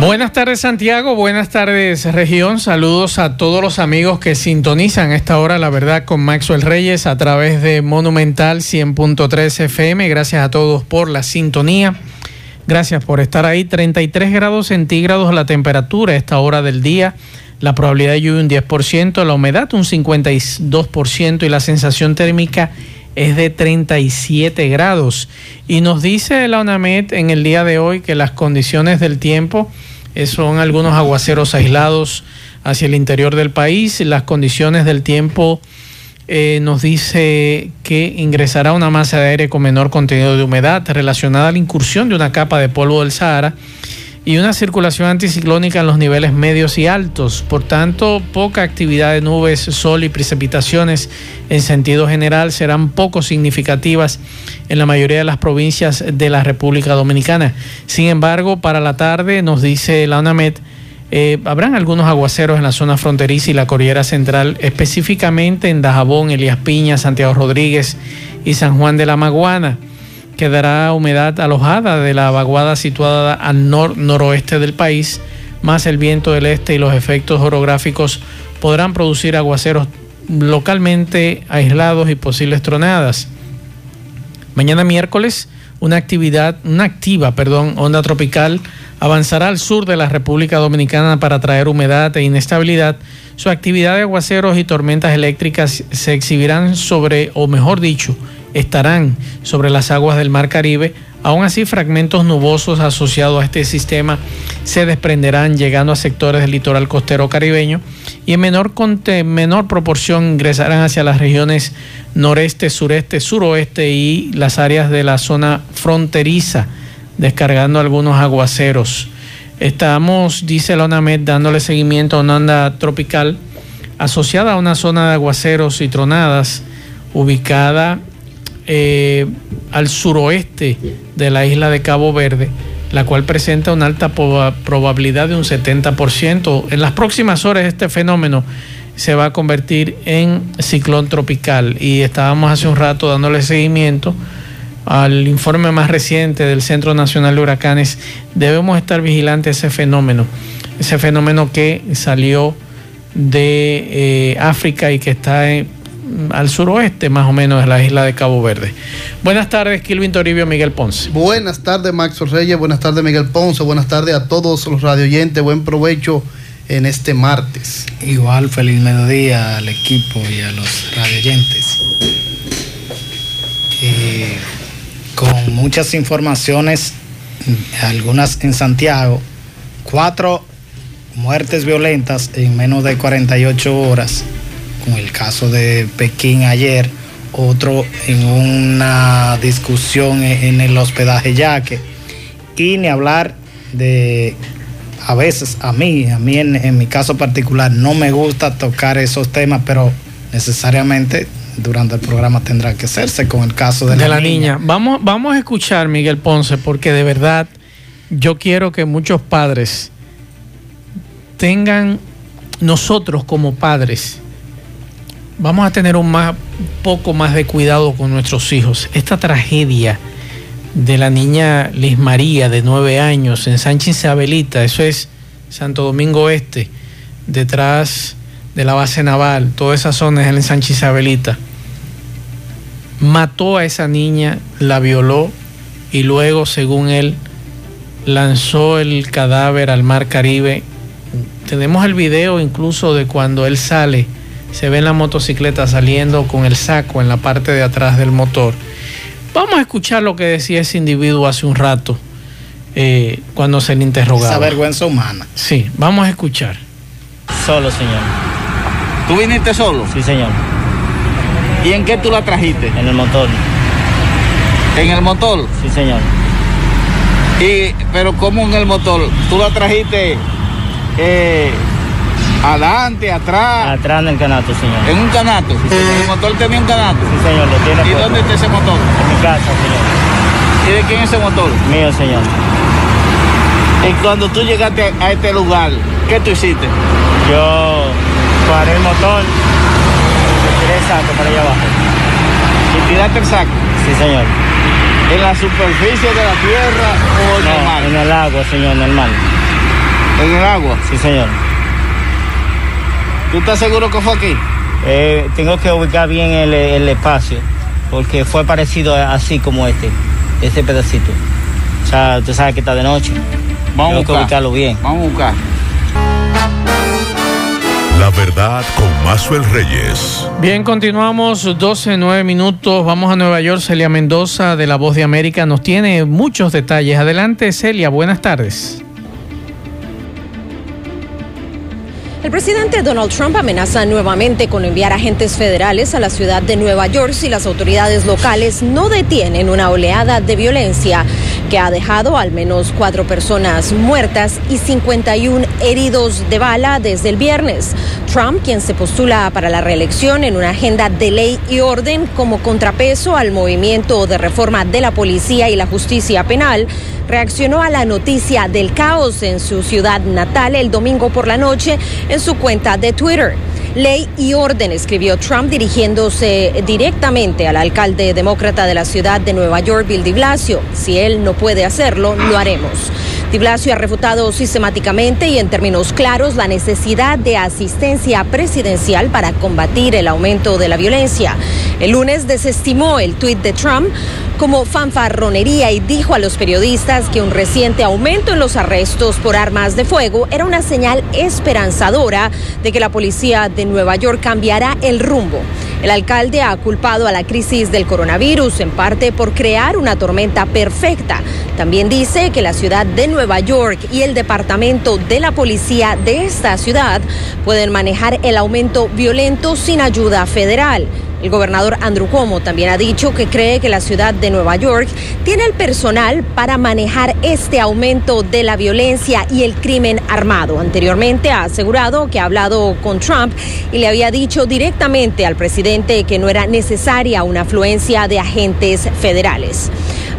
Buenas tardes Santiago, buenas tardes región, saludos a todos los amigos que sintonizan esta hora La Verdad con Maxwell Reyes a través de Monumental 100.3 FM, gracias a todos por la sintonía, gracias por estar ahí, 33 grados centígrados la temperatura a esta hora del día, la probabilidad de lluvia un 10%, la humedad un 52% y la sensación térmica es de 37 grados. Y nos dice la UNAMED en el día de hoy que las condiciones del tiempo son algunos aguaceros aislados hacia el interior del país. Las condiciones del tiempo eh, nos dice que ingresará una masa de aire con menor contenido de humedad relacionada a la incursión de una capa de polvo del Sahara y una circulación anticiclónica en los niveles medios y altos. Por tanto, poca actividad de nubes, sol y precipitaciones en sentido general serán poco significativas en la mayoría de las provincias de la República Dominicana. Sin embargo, para la tarde, nos dice la UNAMED, eh, habrán algunos aguaceros en la zona fronteriza y la Cordillera Central, específicamente en Dajabón, Elías Piña, Santiago Rodríguez y San Juan de la Maguana quedará humedad alojada de la vaguada situada al nor-noroeste del país, más el viento del este y los efectos orográficos podrán producir aguaceros localmente aislados y posibles tronadas. Mañana miércoles, una actividad, una activa, perdón, onda tropical avanzará al sur de la República Dominicana para traer humedad e inestabilidad. Su actividad de aguaceros y tormentas eléctricas se exhibirán sobre, o mejor dicho, estarán sobre las aguas del Mar Caribe. Aún así, fragmentos nubosos asociados a este sistema se desprenderán llegando a sectores del litoral costero caribeño y en menor, menor proporción ingresarán hacia las regiones noreste, sureste, suroeste y las áreas de la zona fronteriza, descargando algunos aguaceros. Estamos, dice la ONAMED, dándole seguimiento a una onda tropical asociada a una zona de aguaceros y tronadas ubicada eh, al suroeste de la isla de Cabo Verde, la cual presenta una alta probabilidad de un 70%. En las próximas horas este fenómeno se va a convertir en ciclón tropical y estábamos hace un rato dándole seguimiento al informe más reciente del Centro Nacional de Huracanes. Debemos estar vigilantes a ese fenómeno, ese fenómeno que salió de eh, África y que está en al suroeste más o menos de la isla de Cabo Verde. Buenas tardes, Kilvin Toribio, Miguel Ponce. Buenas tardes, Max Reyes, buenas tardes, Miguel Ponce, buenas tardes a todos los radioyentes, buen provecho en este martes. Igual, feliz mediodía al equipo y a los radioyentes. Eh, con muchas informaciones, algunas en Santiago, cuatro muertes violentas en menos de 48 horas con el caso de Pekín ayer, otro en una discusión en el hospedaje Yaque, y ni hablar de, a veces a mí, a mí en, mi caso particular, no me gusta tocar esos temas, pero necesariamente durante el programa tendrá que hacerse con el caso de, la, niña. Vamos, vamos a escuchar, Miguel Ponce, porque de verdad yo quiero que muchos padres tengan nosotros como padres vamos a tener un más, poco más de cuidado con nuestros hijos. Esta tragedia de la niña Liz María de nueve años en Sánchez Isabelita, eso es Santo Domingo Este, detrás de la base naval, toda esa zona es en Sánchez Isabelita. Mató a esa niña, la violó y luego, según él, lanzó el cadáver al mar Caribe. Tenemos el video incluso de cuando él sale se ve la motocicleta saliendo con el saco en la parte de atrás del motor. Vamos a escuchar lo que decía ese individuo hace un rato eh, cuando se le interrogaba. Esa vergüenza humana. Sí, vamos a escuchar. Solo, señor. ¿Tú viniste solo? Sí, señor. ¿Y en qué tú la trajiste? En el motor. ¿En el motor? Sí, señor. Y, pero ¿cómo en el motor? ¿Tú la trajiste eh, Adelante, atrás. Atrás en el canato, señor. En un canato. El motor tenía un canato. Sí, señor, lo tiene. ¿Y puesto. dónde está ese motor? En mi casa, señor. ¿Y de quién es ese motor? Mío, señor. Y cuando tú llegaste a este lugar, ¿qué tú hiciste? Yo paré el motor tiré el saco para allá abajo. Y tiraste el saco. Sí, señor. ¿En la superficie de la tierra o en el No, mar? en el agua, señor, normal. En el agua. Sí, señor. ¿Tú estás seguro que fue aquí? Eh, tengo que ubicar bien el, el espacio, porque fue parecido así como este, ese pedacito. O sea, usted sabe que está de noche. Vamos a tengo que buscar. ubicarlo bien. Vamos a buscar. La verdad con Mazuel Reyes. Bien, continuamos 12, 9 minutos. Vamos a Nueva York. Celia Mendoza de La Voz de América nos tiene muchos detalles. Adelante, Celia. Buenas tardes. El presidente Donald Trump amenaza nuevamente con enviar agentes federales a la ciudad de Nueva York si las autoridades locales no detienen una oleada de violencia que ha dejado al menos cuatro personas muertas y 51 heridos de bala desde el viernes. Trump, quien se postula para la reelección en una agenda de ley y orden como contrapeso al movimiento de reforma de la policía y la justicia penal, reaccionó a la noticia del caos en su ciudad natal el domingo por la noche en su cuenta de Twitter. Ley y orden, escribió Trump dirigiéndose directamente al alcalde demócrata de la ciudad de Nueva York, Bill de Blasio. Si él no puede hacerlo, lo haremos. De Blasio ha refutado sistemáticamente y en términos claros la necesidad de asistencia presidencial para combatir el aumento de la violencia. El lunes desestimó el tuit de Trump como fanfarronería y dijo a los periodistas que un reciente aumento en los arrestos por armas de fuego era una señal esperanzadora de que la policía de Nueva York cambiará el rumbo. El alcalde ha culpado a la crisis del coronavirus en parte por crear una tormenta perfecta. También dice que la ciudad de Nueva York y el departamento de la policía de esta ciudad pueden manejar el aumento violento sin ayuda federal. El gobernador Andrew Cuomo también ha dicho que cree que la ciudad de Nueva York tiene el personal para manejar este aumento de la violencia y el crimen armado. Anteriormente ha asegurado que ha hablado con Trump y le había dicho directamente al presidente que no era necesaria una afluencia de agentes federales.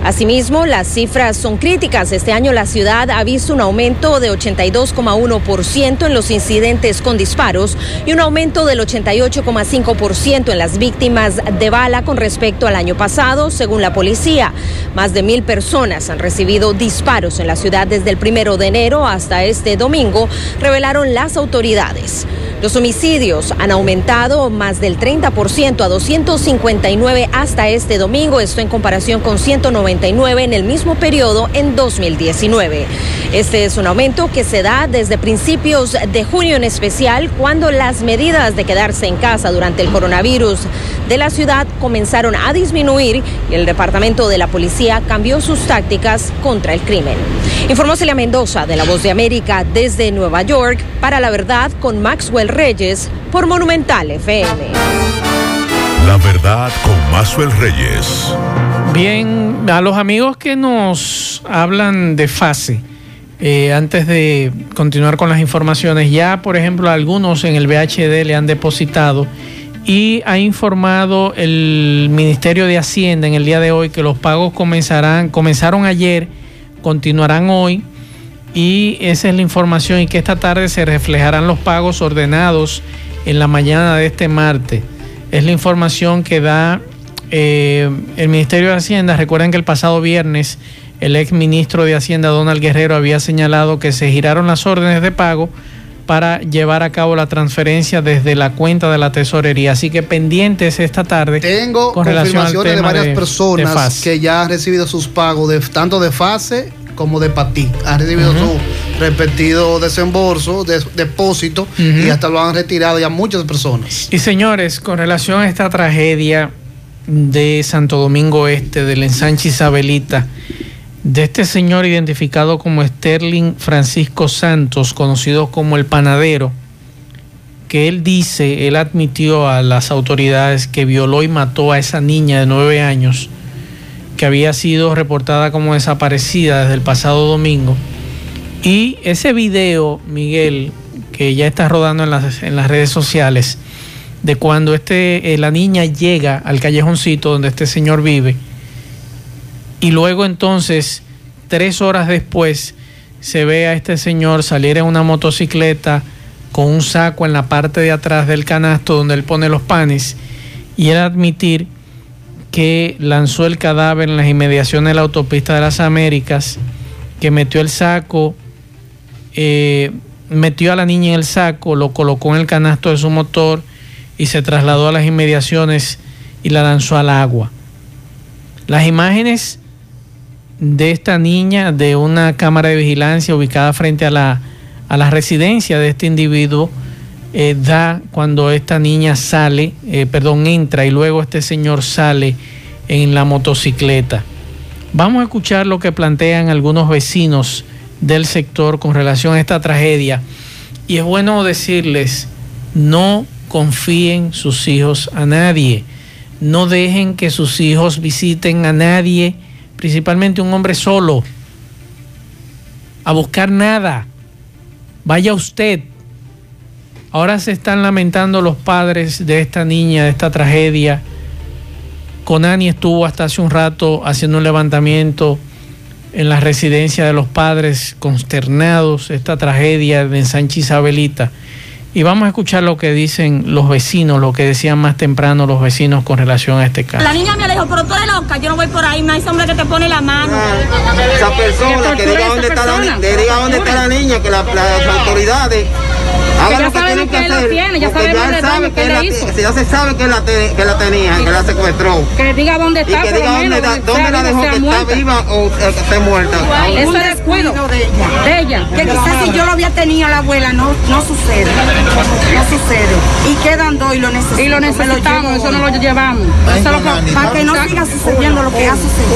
Asimismo, las cifras son críticas. Este año la ciudad ha visto un aumento de 82,1% en los incidentes con disparos y un aumento del 88,5% en las víctimas de bala con respecto al año pasado, según la policía. Más de mil personas han recibido disparos en la ciudad desde el primero de enero hasta este domingo, revelaron las autoridades. Los homicidios han aumentado más del 30% a 259 hasta este domingo, esto en comparación con 199 en el mismo periodo en 2019. Este es un aumento que se da desde principios de junio en especial, cuando las medidas de quedarse en casa durante el coronavirus de la ciudad comenzaron a disminuir y el departamento de la policía cambió sus tácticas contra el crimen. Informó Celia Mendoza de La Voz de América desde Nueva York para la verdad con Maxwell Reyes por Monumental FM. La verdad con Mazuel Reyes. Bien, a los amigos que nos hablan de fase, eh, antes de continuar con las informaciones, ya por ejemplo algunos en el VHD le han depositado y ha informado el Ministerio de Hacienda en el día de hoy que los pagos comenzarán, comenzaron ayer, continuarán hoy y esa es la información y que esta tarde se reflejarán los pagos ordenados en la mañana de este martes. Es la información que da eh, el Ministerio de Hacienda. Recuerden que el pasado viernes el ex ministro de Hacienda, Donald Guerrero, había señalado que se giraron las órdenes de pago para llevar a cabo la transferencia desde la cuenta de la tesorería. Así que pendientes esta tarde. Tengo con confirmaciones de varias de- personas que ya han recibido sus pagos, de, tanto de fase como de PATI. Han recibido Ujú. su repetido desembolso, de, depósito, y hasta lo han retirado ya muchas personas. Y señores, con relación a esta tragedia de Santo Domingo Este, del ensanche Isabelita, de este señor identificado como Sterling Francisco Santos, conocido como el panadero, que él dice, él admitió a las autoridades que violó y mató a esa niña de nueve años, que había sido reportada como desaparecida desde el pasado domingo. Y ese video, Miguel, que ya está rodando en las, en las redes sociales, de cuando este, eh, la niña llega al callejoncito donde este señor vive y luego entonces, tres horas después, se ve a este señor salir en una motocicleta con un saco en la parte de atrás del canasto donde él pone los panes y él admitir que lanzó el cadáver en las inmediaciones de la autopista de las Américas, que metió el saco, eh, metió a la niña en el saco, lo colocó en el canasto de su motor y se trasladó a las inmediaciones y la lanzó al agua. Las imágenes de esta niña de una cámara de vigilancia ubicada frente a la, a la residencia de este individuo eh, da cuando esta niña sale, eh, perdón, entra y luego este señor sale en la motocicleta. Vamos a escuchar lo que plantean algunos vecinos del sector con relación a esta tragedia. Y es bueno decirles, no confíen sus hijos a nadie. No dejen que sus hijos visiten a nadie, principalmente un hombre solo, a buscar nada. Vaya usted, Ahora se están lamentando los padres de esta niña, de esta tragedia. Conani estuvo hasta hace un rato haciendo un levantamiento en la residencia de los padres consternados, esta tragedia de Sánchez Isabelita. Y vamos a escuchar lo que dicen los vecinos, lo que decían más temprano los vecinos con relación a este caso. La niña me dijo, pero tú eres loca, yo no voy por ahí, no hay hombre que te pone la mano. Esa persona que diga dónde está la, diga dónde está la niña, que las autoridades Lo que tiene que, hacer. Tiene, ya sabe ya, sabe que la, ya se sabe que la, que la tenía, que la secuestró. Que diga dónde está. Y que diga dónde, dónde la dejó, que está viva o que esté muerta. Eso es descuido de ella. De ella. Que quizás si yo lo había tenido la abuela, no, no sucede. No sucede. Y quedan dos y lo necesitamos. Y lo necesitamos, eso no lo llevamos. para que no siga sucediendo lo que ha sucedido.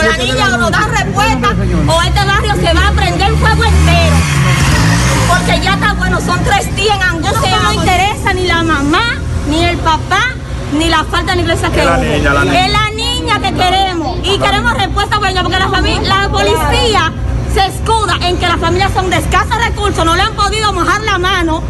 que la niña o nos da respuesta o este barrio se va a prender fuego entero porque ya está bueno, son tres días en angustia, no interesa ni la mamá, ni el papá, ni la falta de iglesia que hubo. Es la niña que queremos. Y queremos respuesta por ella, porque la, familia, la policía se escuda en que las familias son de escasos recursos, no le han podido mojar la mano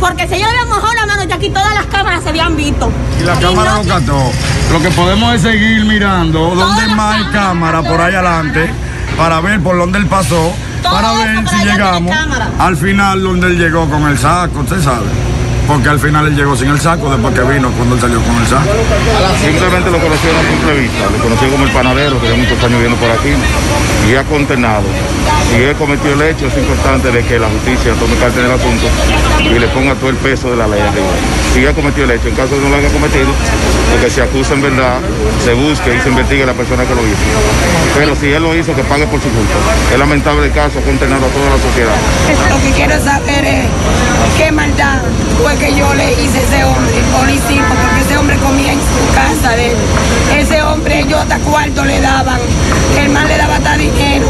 porque si ellos le habían mojado la mano, ya aquí todas las cámaras se habían visto. Y la cámara no cató. Lo que podemos es seguir mirando dónde más hay cámara por ahí adelante para ver por dónde él pasó para ver si llegamos al final donde él llegó con el saco, usted sabe porque al final él llegó sin el saco después que vino cuando él salió con el saco. Simplemente lo conocí a simple vista, lo conocí como el panadero, que lleva muchos años viendo por aquí, y ha condenado. Si él cometió el hecho, es importante de que la justicia tome carta en el asunto y le ponga todo el peso de la ley arriba. Si ha cometido el hecho, en caso de que no lo haya cometido, porque se acusa en verdad, se busque y se investigue la persona que lo hizo. Pero si él lo hizo, que pague por su culpa. Es lamentable el caso, ha condenado a toda la sociedad. Lo que quiero saber es qué maldad que yo le hice a ese hombre, policito, porque ese hombre comía en su casa de él. Ese hombre, yo hasta cuarto le daban. El mal le daba hasta dinero.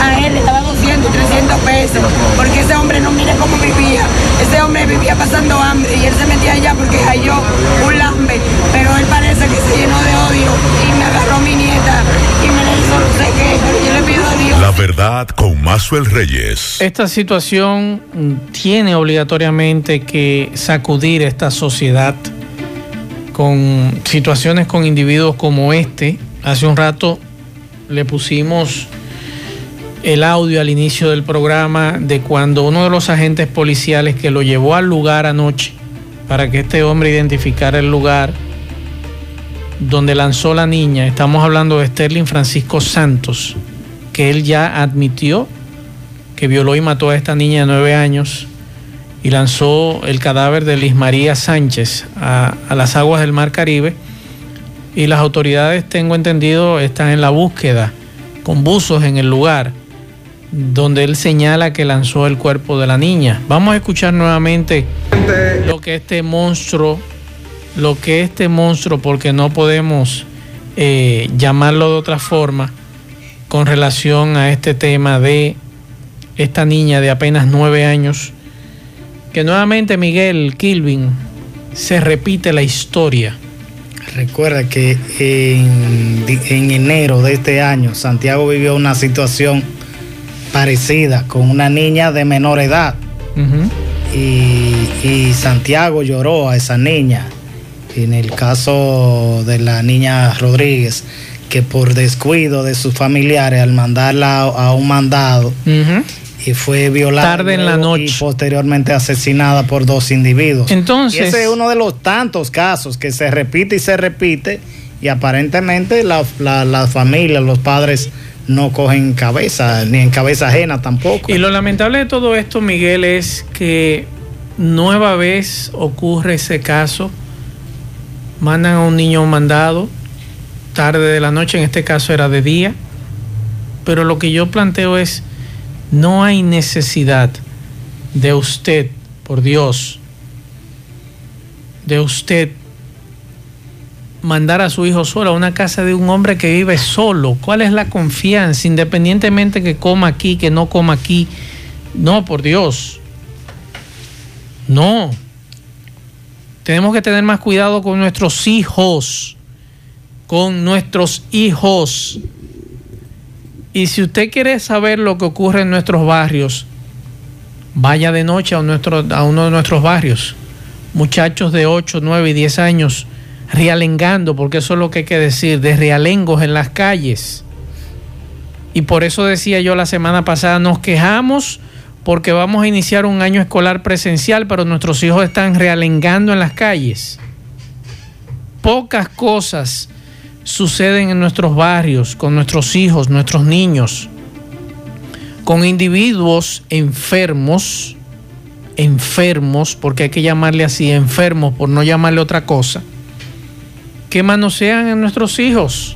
A él le daba 200, 300 pesos. Porque ese hombre no mire cómo vivía. Ese hombre vivía pasando hambre y él se metía allá porque halló un lambe. Pero él parece que se llenó de odio y me agarró mi nieta y me le hizo no sé qué. Pero yo le pido a Dios. La verdad con Mazuel Reyes. Esta situación tiene obligatoriamente que sacudir esta sociedad con situaciones con individuos como este. Hace un rato le pusimos el audio al inicio del programa de cuando uno de los agentes policiales que lo llevó al lugar anoche para que este hombre identificara el lugar donde lanzó la niña, estamos hablando de Sterling Francisco Santos, que él ya admitió que violó y mató a esta niña de nueve años y lanzó el cadáver de Liz María Sánchez a, las aguas del Mar Caribe. Y las autoridades, tengo entendido, están en la búsqueda con buzos en el lugar donde él señala que lanzó el cuerpo de la niña. Vamos a escuchar nuevamente lo que este monstruo, lo que este monstruo, porque no podemos eh, llamarlo de otra forma, con relación a este tema de esta niña de apenas nueve años que nuevamente Miguel Kilvin se repite la historia. Recuerda que en, en, enero de este año Santiago vivió una situación parecida con una niña de menor edad y, y Santiago lloró a esa niña. En el caso de la niña Rodríguez, que por descuido de sus familiares al mandarla a, un mandado y fue violada tarde en la noche y posteriormente asesinada por dos individuos. Entonces, y ese es uno de los tantos casos que se repite y se repite y aparentemente la, la, familia, los padres no cogen cabeza, ni en cabeza ajena tampoco. Y lo lamentable de todo esto, Miguel, es que nueva vez ocurre ese caso, mandan a un niño mandado, tarde de la noche, en este caso era de día, pero lo que yo planteo es, no hay necesidad de usted, por Dios, de usted mandar a su hijo solo a una casa de un hombre que vive solo. ¿Cuál es la confianza? Independientemente que coma aquí, que no coma aquí. No, por Dios. No. Tenemos que tener más cuidado con nuestros hijos. Con nuestros hijos. Y si usted quiere saber lo que ocurre en nuestros barrios, vaya de noche a, a uno de nuestros barrios. Muchachos de 8, 9 y 10 años realengando, porque eso es lo que hay que decir, de realengos en las calles. Y por eso decía yo la semana pasada, nos quejamos porque vamos a iniciar un año escolar presencial, pero nuestros hijos están realengando en las calles. Pocas cosas suceden en nuestros barrios, con nuestros hijos, nuestros niños, con individuos enfermos, enfermos, porque hay que llamarle así, enfermos, por no llamarle otra cosa que manosean en nuestros hijos.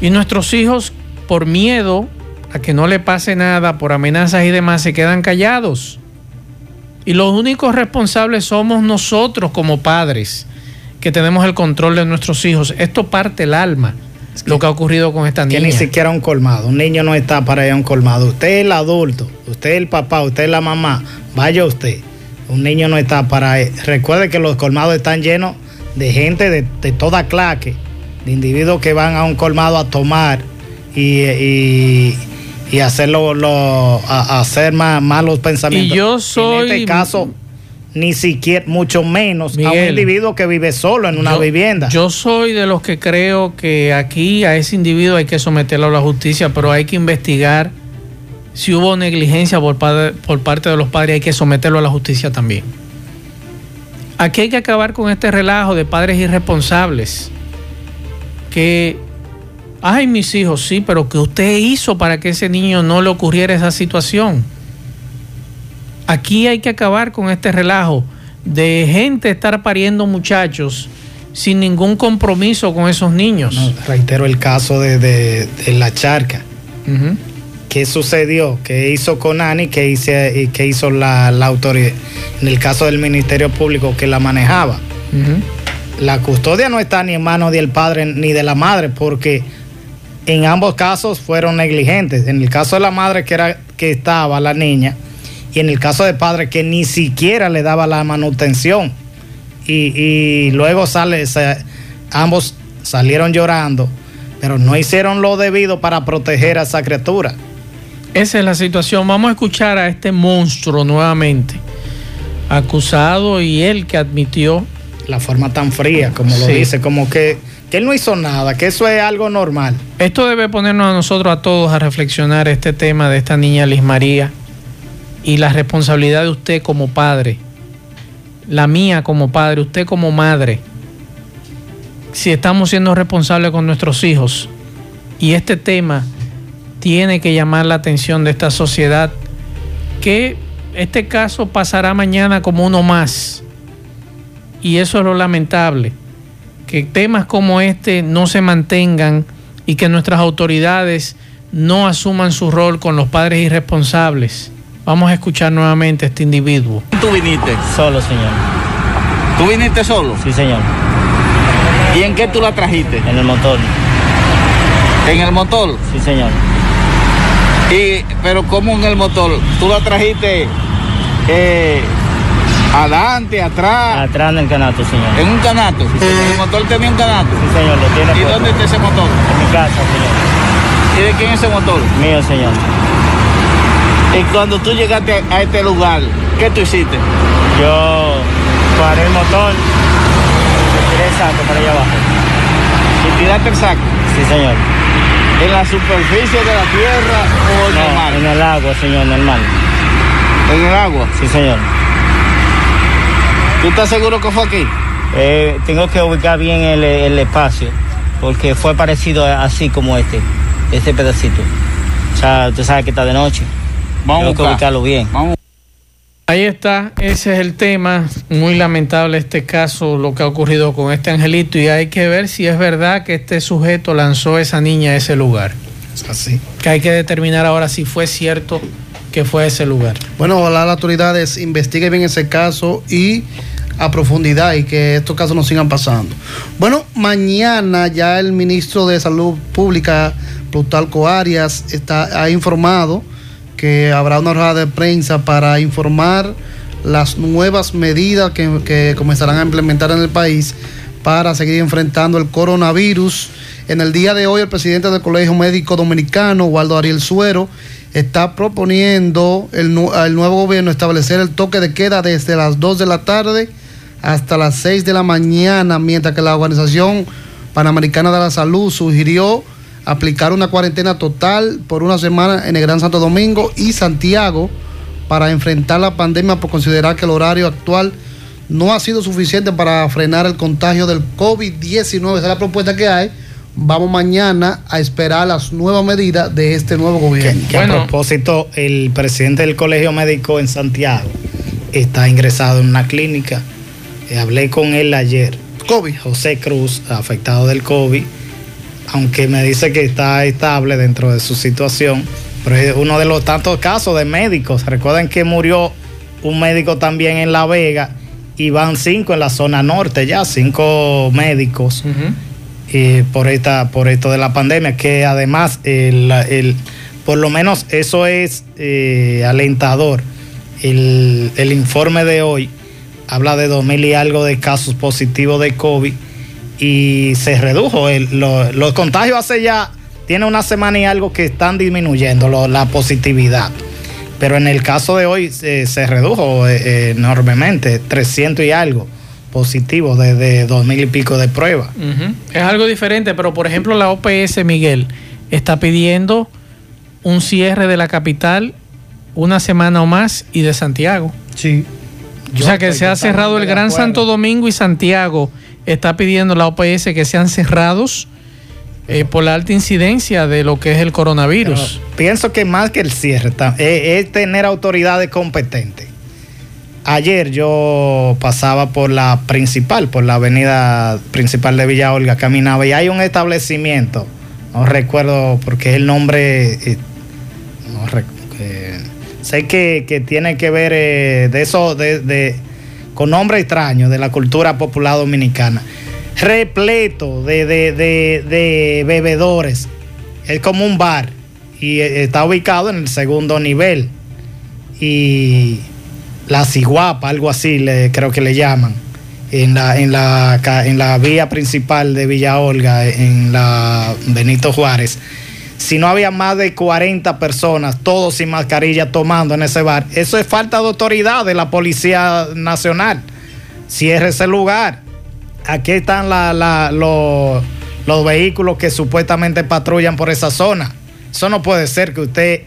Y nuestros hijos, por miedo a que no le pase nada, por amenazas y demás, se quedan callados. Y los únicos responsables somos nosotros como padres, que tenemos el control de nuestros hijos. Esto parte el alma, lo que ha ocurrido con esta niña. Que ni siquiera un colmado. Un niño no está para ir a un colmado. Usted es el adulto, usted es el papá, usted es la mamá. Vaya usted. Un niño no está para Recuerde que los colmados están llenos de gente de, toda clase, de individuos que van a un colmado a tomar y, y, hacerlo, lo, a, hacer más malos pensamientos. Y yo soy. En este caso, ni siquiera, mucho menos a un individuo que vive solo en una vivienda. Yo soy de los que creo que aquí a ese individuo hay que someterlo a la justicia, pero hay que investigar si hubo negligencia por, por parte de los padres, hay que someterlo a la justicia también. Aquí hay que acabar con este relajo de padres irresponsables. Que, ay, mis hijos, sí, pero que usted hizo para que ese niño no le ocurriera esa situación. Aquí hay que acabar con este relajo de gente estar pariendo muchachos sin ningún compromiso con esos niños. reitero el caso de, la charca. ¿Qué sucedió? ¿Qué hizo Conani? ¿Qué, hice, qué hizo la, autoridad? En el caso del Ministerio Público que la manejaba. La custodia no está ni en manos del padre ni de la madre, porque en ambos casos fueron negligentes. En el caso de la madre, que era que estaba la niña, y en el caso del padre, que ni siquiera le daba la manutención. Y, luego sale, ambos salieron llorando, pero no hicieron lo debido para proteger a esa criatura. Esa es la situación. Vamos a escuchar a este monstruo nuevamente, acusado y él que admitió. La forma tan fría, como lo dice, como que, que él no hizo nada, que eso es algo normal. Esto debe ponernos a nosotros a todos a reflexionar este tema de esta niña Liz María y la responsabilidad de usted como padre, la mía como padre, usted como madre, si estamos siendo responsables con nuestros hijos. Y este tema tiene que llamar la atención de esta sociedad que este caso pasará mañana como uno más. Y eso es lo lamentable, que temas como este no se mantengan y que nuestras autoridades no asuman su rol con los padres irresponsables. Vamos a escuchar nuevamente a este individuo. ¿Tú viniste? Solo, señor. ¿Tú viniste solo? Sí, señor. ¿Y en qué tú la trajiste? En el motor. ¿En el motor? Sí, señor. Y, pero ¿cómo en el motor? ¿Tú la trajiste eh, adelante, atrás? Atrás en el canato, señor. ¿En un canato? ¿El motor tenía un canato? Sí, señor, lo tiene. ¿Y dónde está ese motor? En mi casa, señor. ¿Y de quién es ese motor? Mío, señor. Y cuando tú llegaste a este lugar, ¿Qué tú hiciste? Yo paré el motor y tiré el saco para allá abajo. ¿Y tiraste el saco? Sí, señor. ¿En la superficie de la tierra o en el mar? en el agua, señor, normal. ¿En el agua? Sí, señor. ¿Tú estás seguro que fue aquí? Eh, tengo que ubicar bien el, el espacio, porque fue parecido así como este, este pedacito. O sea, usted sabe que está de noche. Vamos a tengo que ubicarlo bien. Vamos. Ahí está, ese es el tema. Muy lamentable este caso, lo que ha ocurrido con este angelito. Y hay que ver si es verdad que este sujeto lanzó a esa niña a ese lugar. Es así. Que hay que determinar ahora si fue cierto que fue a ese lugar. Bueno, ojalá las autoridades investiguen bien ese caso y a profundidad y que estos casos no sigan pasando. Bueno, mañana ya el ministro de Salud Pública, Plutarco Arias, está, ha informado que habrá una rueda de prensa para informar las nuevas medidas que, comenzarán a implementar en el país para seguir enfrentando el coronavirus. En el día de hoy, el presidente del Colegio Médico Dominicano, Waldo Ariel Suero, está proponiendo el, al nuevo gobierno establecer el toque de queda desde las 2 de la tarde hasta las 6 de la mañana, mientras que la Organización Panamericana de la Salud sugirió aplicar una cuarentena total por una semana en el Gran Santo Domingo y Santiago para enfrentar la pandemia por considerar que el horario actual no ha sido suficiente para frenar el contagio del COVID-19. Esa es la propuesta que hay. Vamos mañana a esperar las nuevas medidas de este nuevo gobierno. Que a propósito, el presidente del Colegio Médico en Santiago está ingresado en una clínica. Eh, hablé con él ayer. COVID. José Cruz, afectado del COVID, aunque me dice que está estable dentro de su situación, pero es uno de los tantos casos de médicos. Recuerden que murió un médico también en La Vega y van cinco en la zona norte ya, cinco médicos eh, por esta por esto de la pandemia que además el, el- por lo menos eso es eh, alentador el, el informe de hoy habla de 2000 y algo de casos positivos de COVID y se redujo el- lo- los contagios hace ya tiene una semana y algo que están disminuyendo lo- la positividad pero en el caso de hoy eh, se redujo eh, eh, enormemente 300 y algo positivos desde 2000 y pico de pruebas. Es algo diferente, pero por ejemplo la OPS Miguel está pidiendo un cierre de la capital una semana o más y de Santiago. Sí. O sea que se ha cerrado el Gran Santo Domingo y Santiago. Está pidiendo la OPS que sean cerrados eh, por la alta incidencia de lo que es el coronavirus. Pienso que más que el cierre ta- es, tener autoridades competentes. Ayer yo pasaba por la principal, por la avenida principal de Villa Olga, caminaba y hay un establecimiento, no recuerdo porque es el nombre, eh, no eh, sé que, que tiene que ver eh, de eso, de- con nombre extraño de la cultura popular dominicana, repleto de, de- de- de bebedores, es como un bar y eh, está ubicado en el segundo nivel y la ciguapa, algo así le, creo que le llaman, en la, en, la, en la vía principal de Villa Olga, en la Benito Juárez. Si no había más de 40 personas, todos sin mascarilla, tomando en ese bar, eso es falta de autoridad de la Policía Nacional. Cierre ese lugar. Aquí están los, los vehículos que supuestamente patrullan por esa zona. Eso no puede ser que usted,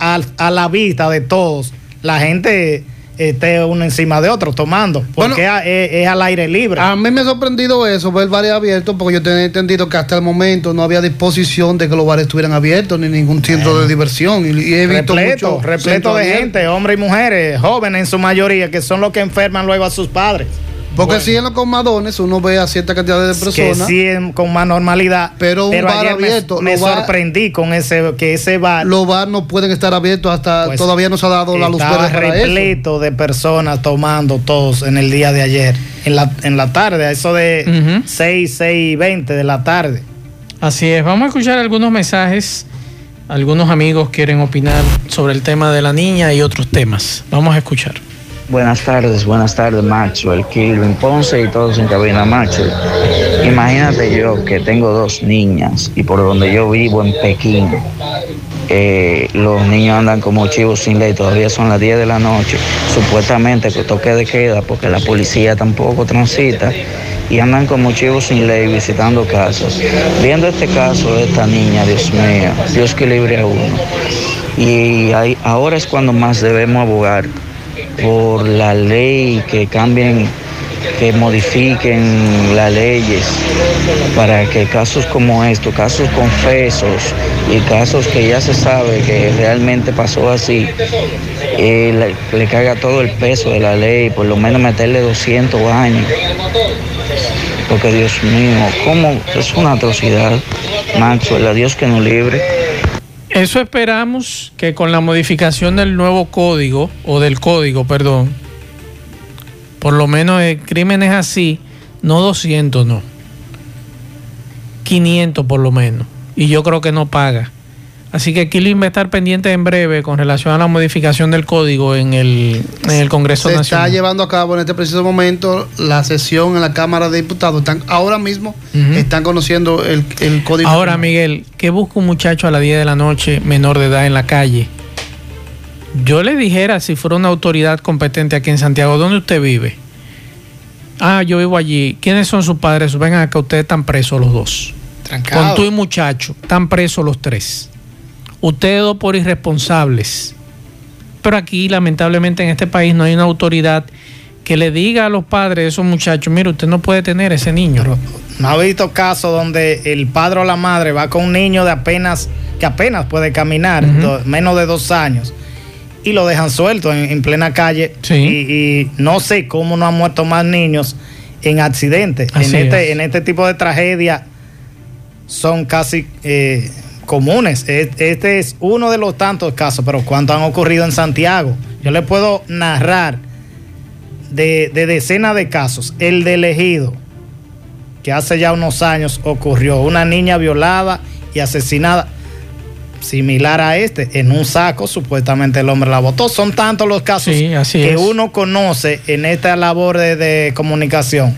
al- a, la vista de todos, la gente esté uno encima de otro tomando, porque es, es- es al aire libre. A mí me ha sorprendido eso, ver bares abiertos, porque yo tenía entendido que hasta el momento no había disposición de que los bares estuvieran abiertos, ni ningún centro de diversión. Y, y he visto repleto, repleto de gente, hombres y mujeres, jóvenes en su mayoría, que son los que enferman luego a sus padres. Porque si en los comadones uno ve a cierta cantidad de que personas. sí en- con más normalidad. Pero un bar ayer abierto, Me, bar- sorprendí con ese que ese bar Los bares no pueden estar abiertos hasta Pues, todavía no se ha dado la luz estaba verde para eso. repleto de personas tomando todos en el día de ayer, en la, en la tarde, a eso de Ujú. 6, 6 y 20 de la tarde. Así es, vamos a escuchar algunos mensajes. Algunos amigos quieren opinar sobre el tema de la niña y otros temas. Vamos a escuchar. Buenas tardes, buenas tardes, Maxwell, Kilvin, Ponce y todos en cabina, Maxwell. Imagínate yo que tengo dos niñas y por donde yo vivo en Pekín eh, los niños andan como chivos sin ley, todavía son las 10 de la noche, supuestamente que toque de queda porque la policía tampoco transita y andan como chivos sin ley visitando casas. Viendo este caso de esta niña, Dios mío, Dios que libre a uno. Y ahí- ahora es cuando más debemos abogar por la ley, que cambien, que modifiquen las leyes para que casos como estos, casos confesos y casos que ya se sabe que realmente pasó así, eh, le, le caiga todo el peso de la ley, por lo menos meterle 200 años. Porque Dios mío, ¿cómo? Es una atrocidad, Maxwell, a Dios que nos libre. Eso esperamos que con la modificación del nuevo código, o del código, perdón, por lo menos en crímenes así, no 200, no. 500 por lo menos. Y yo creo que no paga. Así que Killing va a estar pendiente en breve con relación a la modificación del código en el, en el Congreso Se está Nacional. llevando a cabo en este preciso momento la sesión en la Cámara de Diputados. Están, ahora mismo están conociendo el, el código. Ahora, Miguel, ¿qué busca un muchacho a las 10 de la noche menor de edad en la calle? Yo le dijera, si fuera una autoridad competente aquí en Santiago, ¿dónde usted vive? Ah, yo vivo allí. ¿Quiénes son sus padres? Vengan acá, ustedes están presos los dos. Trancado. Con tú y muchacho, están presos los tres. Ustedes dos por irresponsables. Pero aquí, lamentablemente, en este país no hay una autoridad que le diga a los padres de esos muchachos, mire, usted no puede tener ese niño. ¿No ha visto casos donde el padre o la madre va con un niño de apenas, que apenas puede caminar, menos de dos años, y lo dejan suelto en, en plena calle? Y, y no sé cómo no han muerto más niños en accidentes. En este, es. en este tipo de tragedia son casi eh, comunes. E- Este es uno de los tantos casos, pero ¿cuántos han ocurrido en Santiago? Yo le puedo narrar de, de decenas de casos. El de elegido, que hace ya unos años ocurrió, una niña violada y asesinada, similar a este, en un saco, supuestamente el hombre la botó. Son tantos los casos Sí, que es. uno conoce en esta labor de, de comunicación.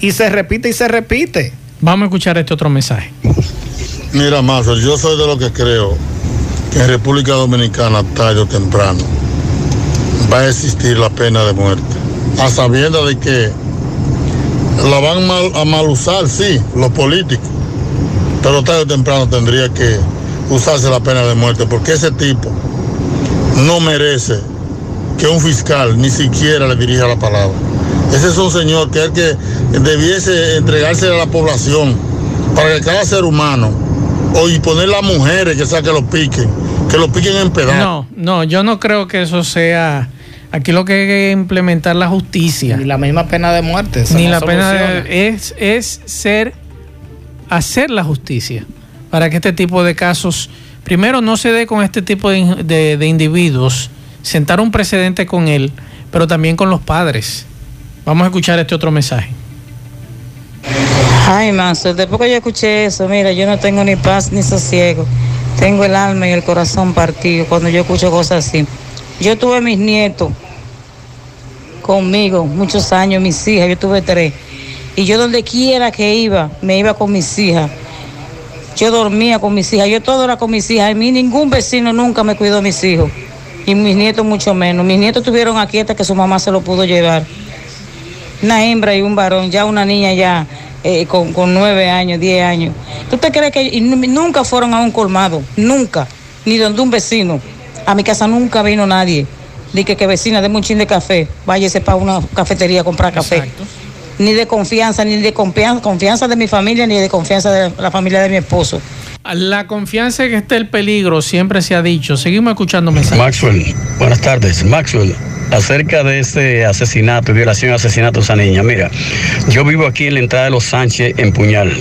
Y se repite y se repite. Vamos a escuchar este otro mensaje. Mira, Mazo, yo soy de los que creo que en República Dominicana, tarde o temprano, va a existir la pena de muerte. A sabiendas de que la van a mal usar, sí, los políticos. Pero tarde o temprano tendría que usarse la pena de muerte, porque ese tipo no merece que un fiscal ni siquiera le dirija la palabra. Ese es un señor que es el que debiese entregarse a la población para que cada ser humano, o y poner las mujeres que sea que lo piquen, que lo piquen en pedazos. No, no, yo no creo que eso sea. Aquí lo que hay que implementar la justicia. Ni la misma pena de muerte. Ni no la pena de, es, es ser hacer la justicia para que este tipo de casos primero no se dé con este tipo de, de- de individuos, sentar un precedente con él, pero también con los padres. Vamos a escuchar este otro mensaje. Ay, Mazo, después que yo escuché eso, mira, yo no tengo ni paz ni sosiego. Tengo el alma y el corazón partido cuando yo escucho cosas así. Yo tuve mis nietos conmigo muchos años, mis hijas, yo tuve tres. Y yo donde quiera que iba, me iba con mis hijas. Yo dormía con mis hijas, yo todo era con mis hijas. A mí ningún vecino nunca me cuidó a mis hijos. Y mis nietos mucho menos. Mis nietos estuvieron aquí hasta que su mamá se lo pudo llevar una hembra y un varón, ya una niña ya eh, con, con nueve años, diez años. ¿Tú te crees que nunca fueron a un colmado? Nunca. Ni donde un vecino. A mi casa nunca vino nadie. Dije que vecina, deme un chin de café. Váyase para una cafetería a comprar café. Ni de confianza, ni de confianza, confianza de mi familia, ni de confianza de la familia de mi esposo. La confianza en que está el peligro siempre se ha dicho. Seguimos escuchando mensajes. Maxwell, buenas tardes. Maxwell, acerca de ese asesinato, violación y asesinato de esa niña. Mira, yo vivo aquí en la entrada de Los Sánchez, en Puñal.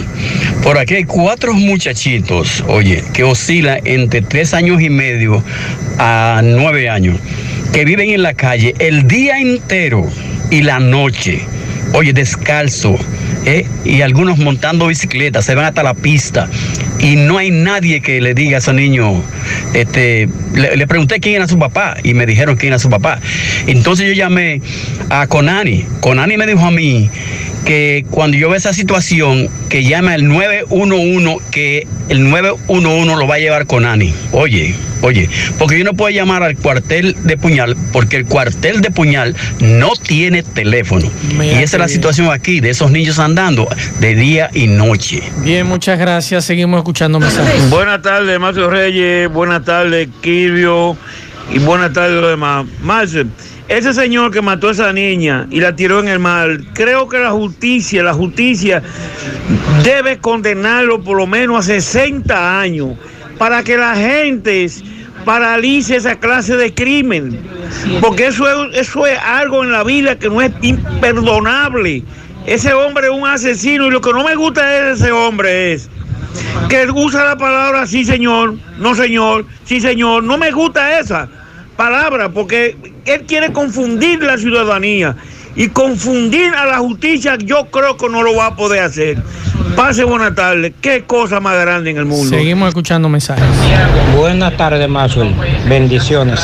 Por aquí hay cuatro muchachitos, oye, que oscilan entre tres años y medio a nueve años, que viven en la calle el día entero y la noche, oye, descalzo. ¿eh? Y algunos montando bicicletas, se van hasta la pista y no hay nadie que le diga a ese niño, este, le, le pregunté quién era su papá y me dijeron quién era su papá. Entonces yo llamé a Conani. Conani me dijo a mí que cuando yo vea esa situación, que llame al 911, que el 911 lo va a llevar con Ani. Oye, oye, porque yo no puedo llamar al cuartel de puñal, porque el cuartel de puñal no tiene teléfono. Mira y esa es la situación aquí, de esos niños andando de día y noche. Bien, muchas gracias. Seguimos escuchando mensajes. Buenas tardes, Marcio Reyes. Buenas tardes, Kirvio. Y buenas tardes, los demás. Marcio, ese señor que mató a esa niña y la tiró en el mar, creo que la justicia, la justicia debe condenarlo por lo menos a 60 años para que la gente paralice esa clase de crimen. Porque eso es, eso es algo en la vida que no es imperdonable. Ese hombre es un asesino y lo que no me gusta de ese hombre es que usa la palabra sí señor, no señor, sí señor. No me gusta esa palabra porque él quiere confundir la ciudadanía y confundir a la justicia yo creo que no lo va a poder hacer. Pase buena tarde. Qué cosa más grande en el mundo. Seguimos escuchando mensajes. Buenas tardes, Maxwell. Bendiciones.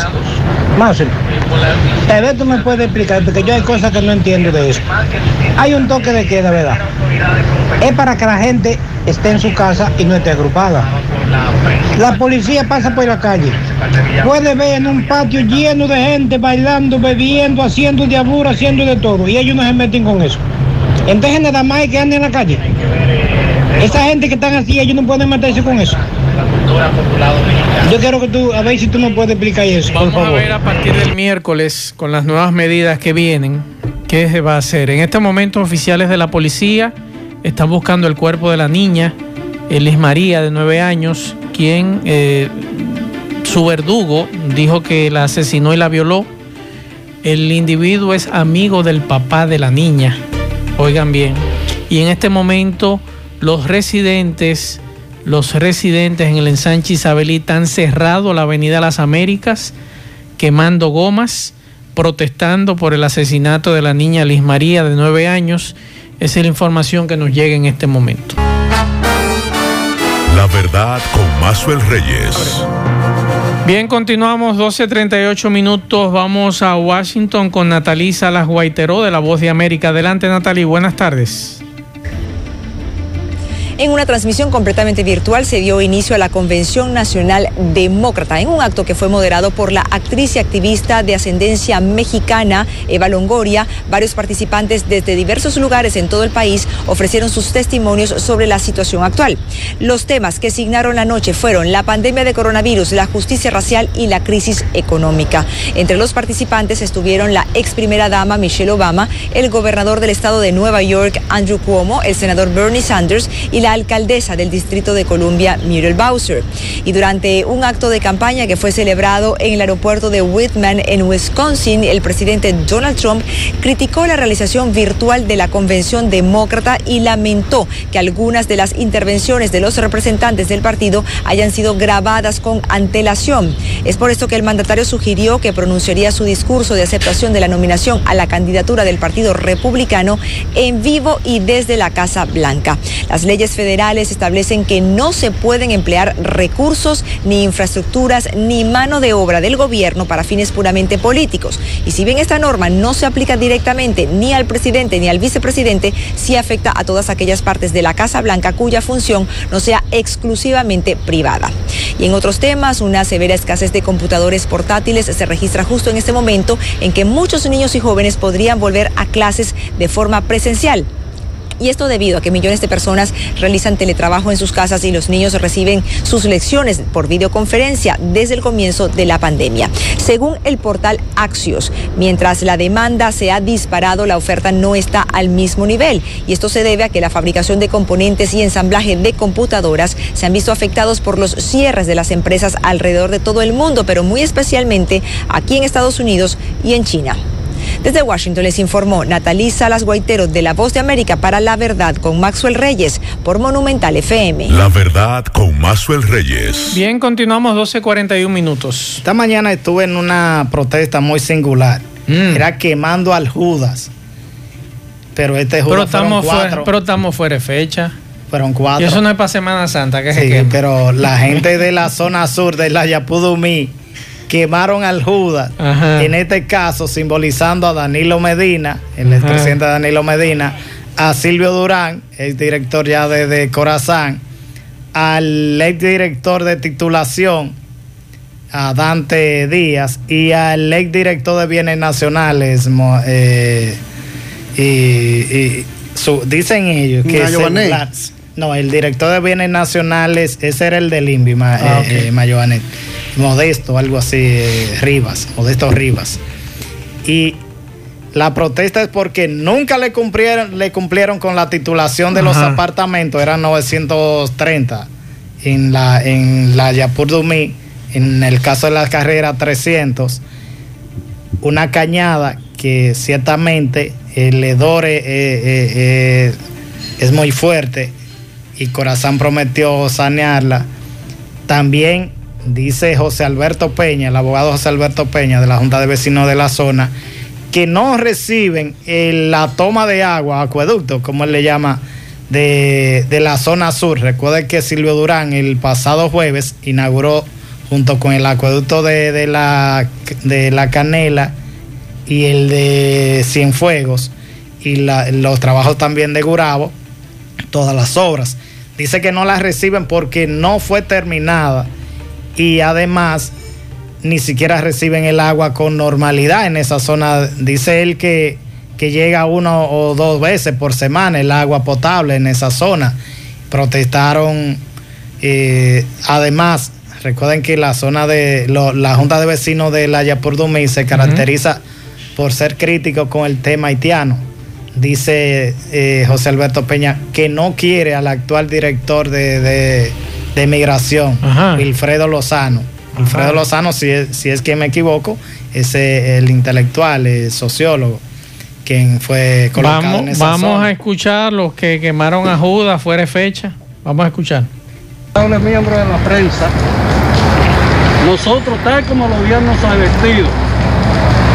Maxwell, tal vez tú me puedes explicar, porque yo hay cosas que no entiendo de eso. Hay un toque de queda, ¿verdad? Es para que la gente esté en su casa y no esté agrupada. La policía pasa por la calle. Puede ver en un patio lleno de gente bailando, bebiendo, haciendo diablo, haciendo de todo. Y ellos no se meten con eso. Entonces nada más hay que anden en la calle. Esa gente que están así, ellos no pueden meterse con eso. Yo quiero que tú, a ver si tú me puedes explicar eso, por Vamos a ver a partir del miércoles, con las nuevas medidas que vienen, qué se va a hacer. En este momento, oficiales de la policía están buscando el cuerpo de la niña, Elis María, de nueve años, quien eh, su verdugo dijo que la asesinó y la violó. El individuo es amigo del papá de la niña. Oigan bien. Y en este momento, los residentes los residentes en el ensanche Isabelita han cerrado la avenida Las Américas, quemando gomas, protestando por el asesinato de la niña Liz María de nueve años. Esa es la información que nos llega en este momento. La verdad con Mazuel Reyes. Bien, continuamos 12.38 minutos. Vamos a Washington con Natalí Salas Guaiteró de La Voz de América. Adelante, Natalí. Buenas tardes. En una transmisión completamente virtual se dio inicio a la Convención Nacional Demócrata, en un acto que fue moderado por la actriz y activista de ascendencia mexicana Eva Longoria. Varios participantes desde diversos lugares en todo el país ofrecieron sus testimonios sobre la situación actual. Los temas que signaron la noche fueron la pandemia de coronavirus, la justicia racial y la crisis económica. Entre los participantes estuvieron la ex primera dama Michelle Obama, el gobernador del estado de Nueva York Andrew Cuomo, el senador Bernie Sanders y la alcaldesa del Distrito de Columbia Muriel Bowser. Y durante un acto de campaña que fue celebrado en el aeropuerto de Whitman en Wisconsin, el presidente Donald Trump criticó la realización virtual de la convención demócrata y lamentó que algunas de las intervenciones de los representantes del partido hayan sido grabadas con antelación. Es por esto que el mandatario sugirió que pronunciaría su discurso de aceptación de la nominación a la candidatura del Partido Republicano en vivo y desde la Casa Blanca. Las leyes federales establecen que no se pueden emplear recursos, ni infraestructuras, ni mano de obra del gobierno para fines puramente políticos. Y si bien esta norma no se aplica directamente ni al presidente ni al vicepresidente, sí afecta a todas aquellas partes de la Casa Blanca cuya función no sea exclusivamente privada. Y en otros temas, una severa escasez de computadores portátiles se registra justo en este momento en que muchos niños y jóvenes podrían volver a clases de forma presencial. Y esto debido a que millones de personas realizan teletrabajo en sus casas y los niños reciben sus lecciones por videoconferencia desde el comienzo de la pandemia. Según el portal Axios, mientras la demanda se ha disparado, la oferta no está al mismo nivel. Y esto se debe a que la fabricación de componentes y ensamblaje de computadoras se han visto afectados por los cierres de las empresas alrededor de todo el mundo, pero muy especialmente aquí en Estados Unidos y en China. Desde Washington les informó Natalí Salas Guaitero de La Voz de América para La Verdad con Maxwell Reyes por Monumental FM. La verdad con Mazuel Reyes. Bien, continuamos 12.41 minutos. Esta mañana estuve en una protesta muy singular. Mm. Era quemando al Judas. Pero este Judas Pero estamos, fueron fuera, pero estamos fuera de fecha. Fueron cuatro. Y eso no es para Semana Santa, que Sí, quema. pero la gente de la zona sur de la Yapudumí quemaron al Judas, Ajá. en este caso simbolizando a Danilo Medina, el expresidente Danilo Medina, a Silvio Durán, el director ya de, de Corazán, al ex director de titulación, a Dante Díaz, y al ex director de bienes nacionales, eh, y, y su- dicen ellos que Banet. la- no, el director de bienes nacionales, ese era el del INVI, Ah, eh, eh. Modesto, algo así, Rivas, Modesto Rivas. Y la protesta es porque nunca le cumplieron, le cumplieron con la titulación de los apartamentos, eran 930 en la, en la Yapur Dumí, en el caso de la carrera 300, una cañada que ciertamente el hedor eh, eh, eh, es muy fuerte y Corazán prometió sanearla. También dice José Alberto Peña, el abogado José Alberto Peña de la Junta de Vecinos de la zona, que no reciben la toma de agua, acueducto, como él le llama, de, de la zona sur. Recuerde que Silvio Durán el pasado jueves inauguró junto con el acueducto de, de la, de la Canela y el de Cienfuegos y los trabajos también de Gurabo, todas las obras. Dice que no las reciben porque no fue terminada y además ni siquiera reciben el agua con normalidad en esa zona. Dice él que, que llega uno o dos veces por semana el agua potable en esa zona. Protestaron, eh, además, recuerden que la zona de lo- la Junta de Vecinos de la Yapur Dumí se caracteriza por ser crítico con el tema haitiano. Dice eh, José Alberto Peña que no quiere al actual director de, de, de migración, Wilfredo Lozano. Wilfredo Lozano, si es, si es que me equivoco, es eh, el intelectual, el sociólogo, quien fue colocado en Vamos, esa vamos zona. a escuchar los que quemaron a Judas fuera de fecha. Vamos a escuchar. honorable miembro de la prensa, nosotros, tal como el gobierno se ha vestido,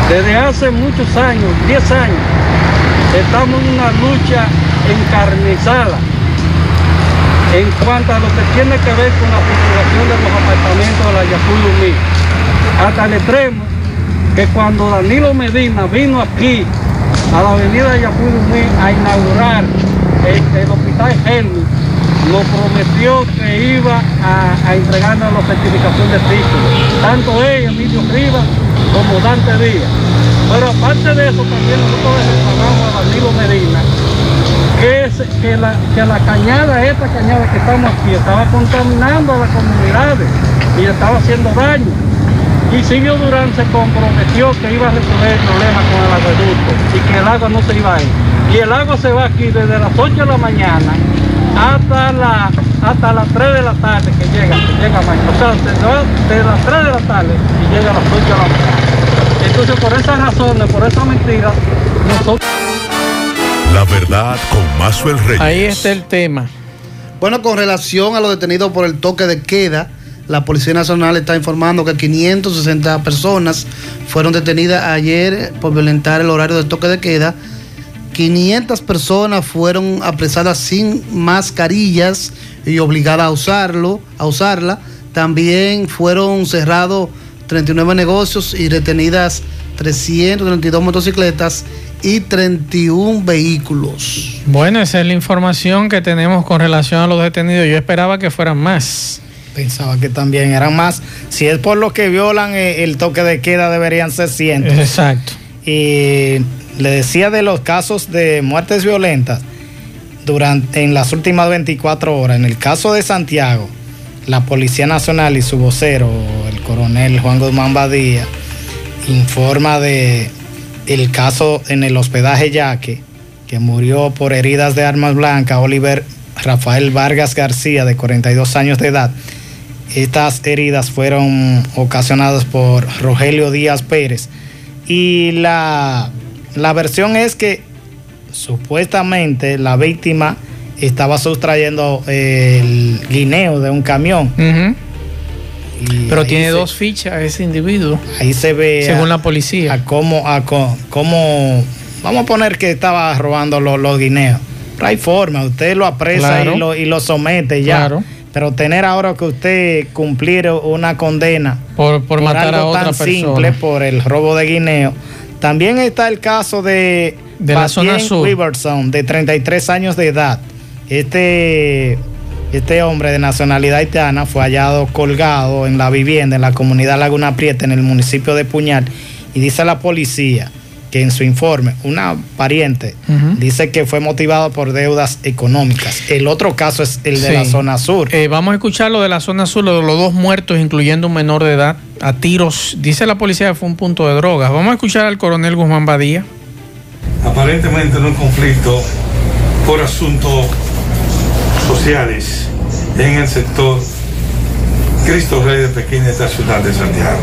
desde hace muchos años, 10 años, estamos en una lucha encarnizada en cuanto a lo que tiene que ver con la titulación de los apartamentos de la Yapulumí. Hasta el extremo que cuando Danilo Medina vino aquí a la avenida Yapulumí a inaugurar el, el hospital Helmi, nos prometió que iba a, a entregarnos la certificación de título. Tanto él, Emilio Rivas, como Dante Díaz. Pero aparte de eso, también nosotros reclamamos a Danilo Medina es- que, la, que la cañada, esta cañada que estamos aquí, estaba contaminando a las comunidades y estaba haciendo daño. Y Silvio Durán se comprometió que iba a resolver el problema con el acueducto y que el agua no se iba a ir. Y el agua se va aquí desde las 8 de la mañana hasta, la, hasta las 3 de la tarde que llega, que llega mañana. O sea, se va desde las 3 de la tarde y llega a las 8 de la mañana. Entonces, por esas razones, por esa mentira, nosotros... La verdad con Mazuel Reyes. Ahí está el tema. Bueno, con relación a los detenidos por el toque de queda, la Policía Nacional está informando que 560 personas fueron detenidas ayer por violentar el horario del toque de queda. 500 personas fueron apresadas sin mascarillas y obligadas a usarlo, a usarla. También fueron cerrados 39 negocios y retenidas 332 motocicletas y 31 vehículos. Bueno, esa es la información que tenemos con relación a los detenidos. Yo esperaba que fueran más. Pensaba que también eran más. Si es por los que violan eh, el toque de queda, deberían ser cientos. Exacto. Y le decía de los casos de muertes violentas durante en las últimas 24 horas. En el caso de Santiago, la Policía Nacional y su vocero, el coronel Juan Guzmán Badía, informa de el caso en el hospedaje Yaque, que murió por heridas de armas blancas, Oliver Rafael Vargas García, de 42 años de edad. Estas heridas fueron ocasionadas por Rogelio Díaz Pérez. Y la, la versión es que supuestamente la víctima estaba sustrayendo el guineo de un camión. Pero tiene se- dos fichas ese individuo. Ahí se ve. Según a- la policía. A cómo, a cómo- vamos a poner que estaba robando los, los guineos. Pero hay forma, usted lo apresa Claro. y, lo, y lo somete ya. Claro. Pero tener ahora que usted cumplir una condena Por, matar algo a otra tan persona. simple, por el robo de guineo. También está el caso de De la zona sur. Riverson, de 33 años de edad. Este, este hombre de nacionalidad haitiana fue hallado colgado en la vivienda en la comunidad Laguna Prieta, en el municipio de Puñal. Y dice la policía que en su informe, una pariente dice que fue motivado por deudas económicas. El otro caso es el de Sí. la zona sur. Eh, vamos a escuchar lo de la zona sur, lo de los dos muertos, incluyendo un menor de edad, a tiros. Dice la policía que fue un punto de drogas. Vamos a escuchar al coronel Guzmán Badía. aparentemente en un conflicto por asuntos sociales en el sector Cristo Rey de Pekín de esta ciudad de Santiago,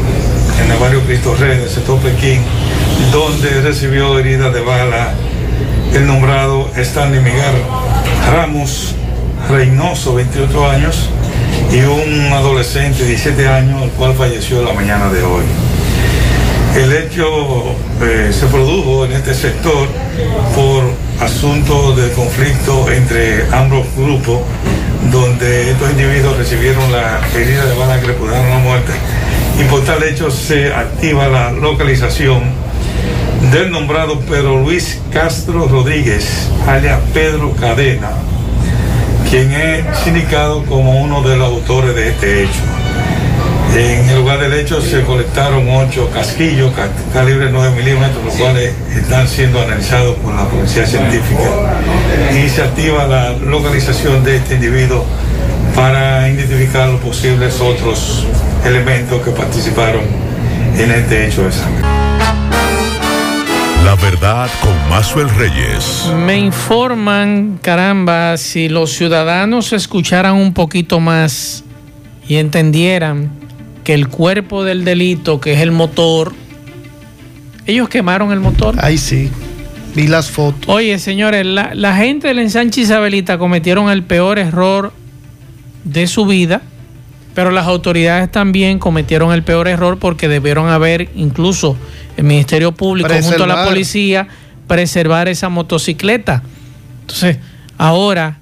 en el barrio Cristo Rey del sector Pekín, donde recibió heridas de bala el nombrado Stanley Miguel Ramos Reynoso, 28 años, y un adolescente de 17 años, el cual falleció la mañana de hoy. El hecho eh, se produjo en este sector por asuntos de conflicto entre ambos grupos, donde estos individuos recibieron la herida de bala que le pudieron la muerte, y por tal hecho se activa la localización del nombrado Pedro Luis Castro Rodríguez, alias Pedro Cadena, quien es sindicado como uno de los autores de este hecho. En el lugar del hecho se colectaron ocho casquillos ca- calibre 9 milímetros, los cuales están siendo analizados por la policía científica. Y se activa la localización de este individuo para identificar los posibles otros elementos que participaron en este hecho de sangre. La verdad con Mazuel Reyes. Me informan, caramba, si los ciudadanos escucharan un poquito más y entendieran que el cuerpo del delito, que es el motor, ellos quemaron el motor. Ahí sí, vi las fotos. Oye, señores, la, la gente del ensanche Isabelita cometieron el peor error de su vida, pero las autoridades también cometieron el peor error porque debieron haber, incluso el Ministerio Público junto a la policía, preservar esa motocicleta. Entonces, ahora,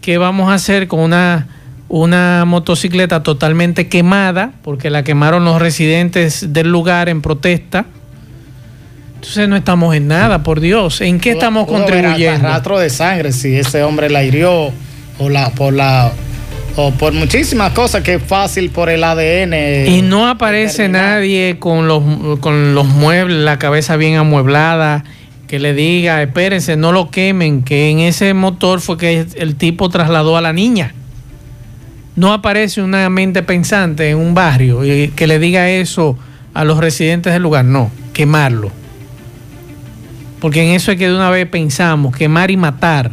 ¿qué vamos a hacer con una, una motocicleta totalmente quemada? Porque la quemaron los residentes del lugar en protesta. Entonces no estamos en nada, por Dios. ¿En qué estamos Pudo contribuyendo? rastro de sangre si ese hombre la hirió o la por la o por muchísimas cosas que es fácil por el ADN. Y no aparece nadie con los, con los muebles, la cabeza bien amueblada, que le diga, espérense, no lo quemen, que en ese motor fue que el tipo trasladó a la niña. No aparece una mente pensante en un barrio y que le diga eso a los residentes del lugar, no, quemarlo. Porque en eso es que de una vez pensamos, quemar y matar.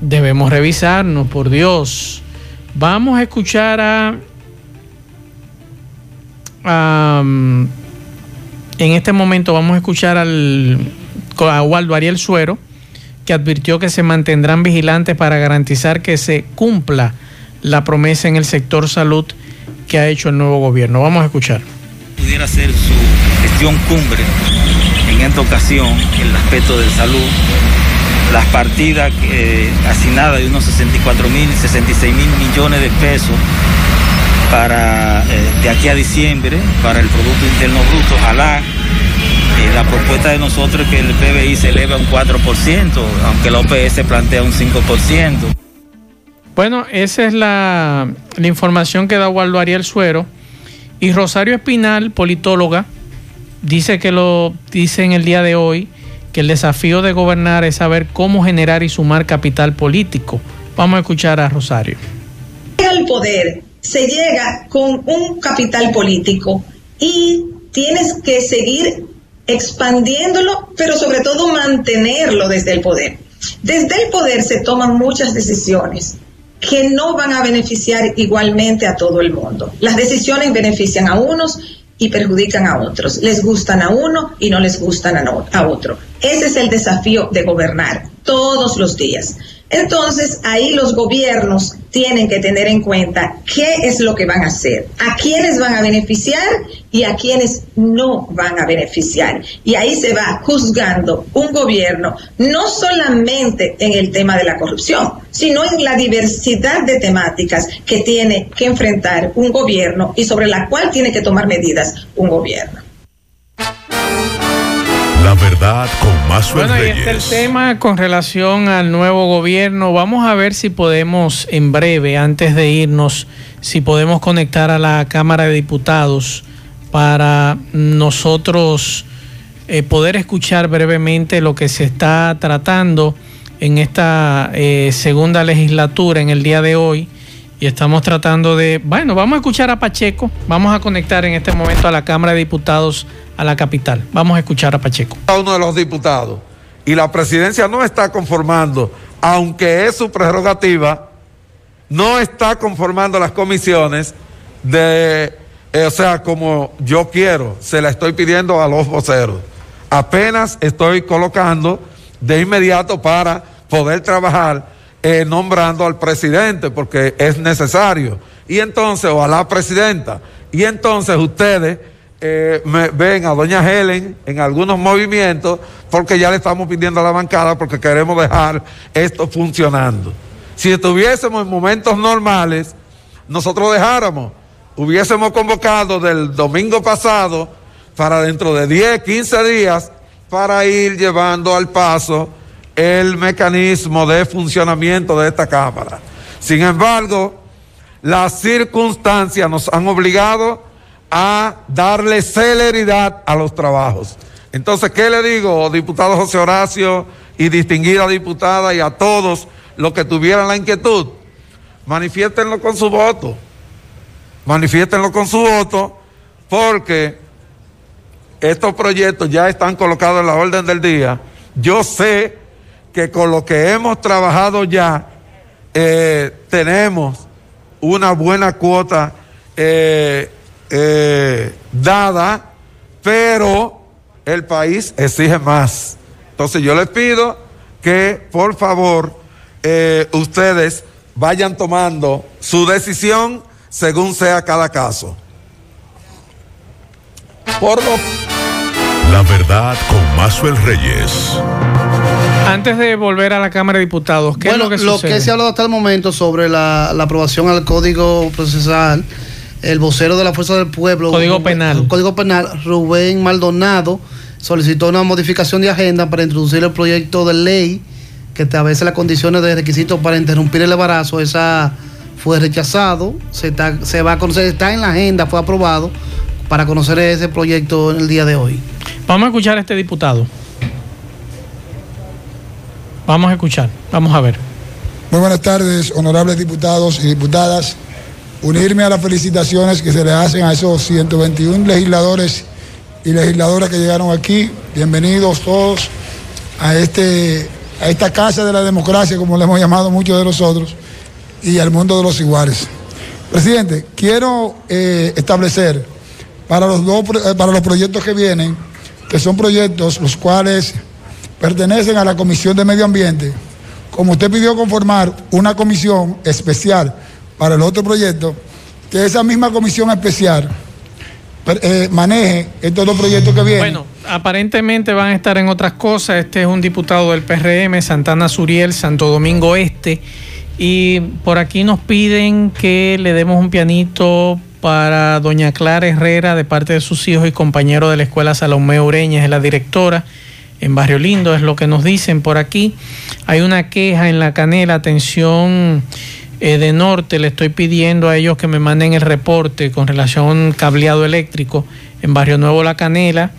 Debemos revisarnos, por Dios. Vamos a escuchar a, en este momento vamos a escuchar al a Waldo Ariel Suero, que advirtió que se mantendrán vigilantes para garantizar que se cumpla la promesa en el sector salud que ha hecho el nuevo gobierno. Vamos a escuchar. pudiera ser su gestión cumbre en esta ocasión el aspecto de salud. Las partidas eh, asignadas de unos 64 mil, 66 mil millones de pesos para eh, de aquí a diciembre para el Producto Interno Bruto. Ojalá eh, la propuesta de nosotros es que el PBI se eleve a un 4%, aunque la OPS plantea un 5%. Bueno, esa es la, la información que da Waldo Ariel Suero. Y Rosario Espinal, politóloga, dice que lo dice en el día de hoy que el desafío de gobernar es saber cómo generar y sumar capital político. Vamos a escuchar a Rosario. al poder se llega con un capital político y tienes que seguir expandiéndolo, pero sobre todo mantenerlo desde el poder. Desde el poder se toman muchas decisiones que no van a beneficiar igualmente a todo el mundo. Las decisiones benefician a unos y perjudican a otros. Les gustan a uno y no les gustan a, a otro. Ese es el desafío de gobernar todos los días. Entonces, ahí los gobiernos tienen que tener en cuenta qué es lo que van a hacer, a quiénes van a beneficiar y a quiénes no van a beneficiar. Y ahí se va juzgando un gobierno no solamente en el tema de la corrupción, sino en la diversidad de temáticas que tiene que enfrentar un gobierno y sobre la cual tiene que tomar medidas un gobierno. Verdad con más Bueno, ahí está el tema con relación al nuevo gobierno. Vamos a ver si podemos en breve, antes de irnos, si podemos conectar a la Cámara de Diputados para nosotros eh, poder escuchar brevemente lo que se está tratando en esta eh, segunda legislatura en el día de hoy. Y estamos tratando de, bueno, vamos a escuchar a Pacheco, vamos a conectar en este momento a la Cámara de Diputados a la capital. Vamos a escuchar a Pacheco. uno de los diputados y la presidencia no está conformando, aunque es su prerrogativa, no está conformando las comisiones de, eh, o sea, como yo quiero, se la estoy pidiendo a los voceros. Apenas estoy colocando de inmediato para poder trabajar eh, nombrando al presidente porque es necesario. Y entonces, o a la presidenta. Y entonces ustedes eh, ven a doña Helen en algunos movimientos porque ya le estamos pidiendo a la bancada porque queremos dejar esto funcionando. Si estuviésemos en momentos normales, nosotros dejáramos, hubiésemos convocado del domingo pasado para dentro de 10, 15 días para ir llevando al paso el mecanismo de funcionamiento de esta Cámara. Sin embargo, las circunstancias nos han obligado a darle celeridad a los trabajos. Entonces, ¿qué le digo, diputado José Horacio y distinguida diputada y a todos los que tuvieran la inquietud? Manifiéstenlo con su voto. Manifiéstenlo con su voto porque estos proyectos ya están colocados en la orden del día. Yo sé que con lo que hemos trabajado ya eh, tenemos una buena cuota eh, eh, dada, pero el país exige más. Entonces yo les pido que por favor ustedes vayan tomando su decisión según sea cada caso. Por lo... La verdad con Mazuel Reyes. Antes de volver a la Cámara de Diputados, ¿qué bueno, es lo que lo sucede? que se ha hablado hasta el momento sobre la, la aprobación al Código Procesal, el vocero de la Fuerza del Pueblo, Código Rubén- Penal. Código Penal, Rubén Maldonado, solicitó una modificación de agenda para introducir el proyecto de ley que establece las condiciones de requisitos para interrumpir el embarazo. Esa fue rechazado, se, está, se va a conocer, está en la agenda, fue aprobado para conocer ese proyecto en el día de hoy. Vamos a escuchar a este diputado. Vamos a escuchar, vamos a ver. Muy buenas tardes, honorables diputados y diputadas. Unirme a las felicitaciones que se le hacen a esos 121 legisladores y legisladoras que llegaron aquí. Bienvenidos todos a, este, a esta casa de la democracia, como le hemos llamado muchos de nosotros, y al mundo de los iguales. Presidente, quiero eh, establecer para los, dos, eh, para los proyectos que vienen, que son proyectos los cuales pertenecen a la Comisión de Medio Ambiente, como usted pidió conformar una comisión especial para el otro proyecto, que esa misma comisión especial eh, maneje estos dos proyectos que vienen. Bueno, aparentemente van a estar en otras cosas. Este es un diputado del PRM, Santana Suriel, Santo Domingo Este. Y por aquí nos piden que le demos un pianito para doña Clara Herrera de parte de sus hijos y compañeros de la escuela Salomé Ureña, es la directora en Barrio Lindo, es lo que nos dicen por aquí. Hay una queja en la canela, atención eh, de Norte, le estoy pidiendo a ellos que me manden el reporte con relación cableado eléctrico en Barrio Nuevo La Canela.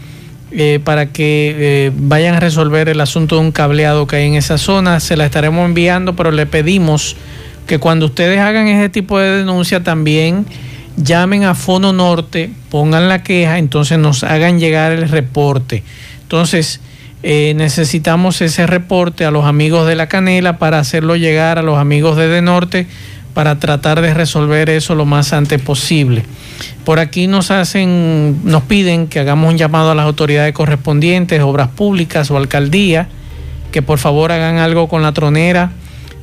eh, para que eh, vayan a resolver el asunto de un cableado que hay en esa zona. Se la estaremos enviando, pero le pedimos que cuando ustedes hagan ese tipo de denuncia también llamen a Fono Norte, pongan la queja, entonces nos hagan llegar el reporte. Entonces, eh, necesitamos ese reporte a los amigos de la Canela para hacerlo llegar a los amigos de De Norte para tratar de resolver eso lo más antes posible. Por aquí nos hacen, nos piden que hagamos un llamado a las autoridades correspondientes, obras públicas o alcaldía, que por favor hagan algo con la tronera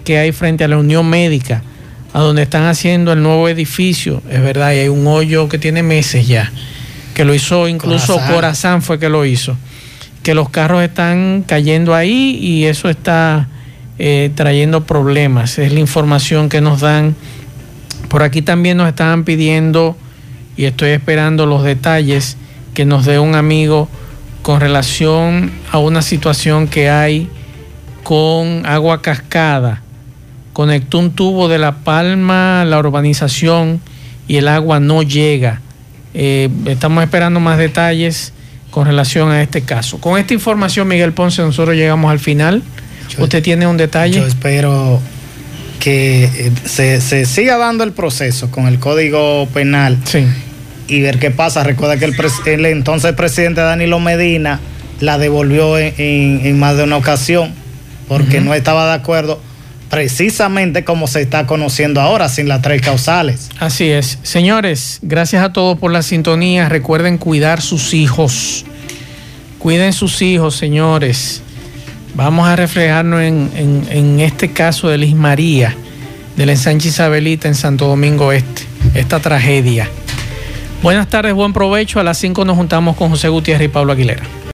que hay frente a la Unión Médica, a donde están haciendo el nuevo edificio. Es verdad, y hay un hoyo que tiene meses ya, que lo hizo incluso Corazán. Corazán fue que lo hizo. Que los carros están cayendo ahí y eso está eh, trayendo problemas. Es la información que nos dan. Por aquí también nos estaban pidiendo, y estoy esperando los detalles, que nos dé un amigo con relación a una situación que hay con agua cascada. Conectó un tubo de La Palma la urbanización y el agua no llega. Eh, estamos esperando más detalles con relación a este caso. Con esta información, Miguel Ponce, nosotros llegamos al final. ¿Usted tiene un detalle? Yo espero que eh, se, se siga dando el proceso con el Código Penal y ver qué pasa. Recuerda que el, el entonces presidente Danilo Medina la devolvió en, en- en más de una ocasión porque no estaba de acuerdo precisamente como se está conociendo ahora, sin las tres causales. Así es. Señores, gracias a todos por la sintonía. Recuerden cuidar sus hijos. Cuiden sus hijos, señores. Vamos a reflejarnos en, este caso de Liz María, del ensanche Isabelita en Santo Domingo Este. Esta tragedia. Buenas tardes, buen provecho. A las 5 nos juntamos con José Gutiérrez y Pablo Aguilera.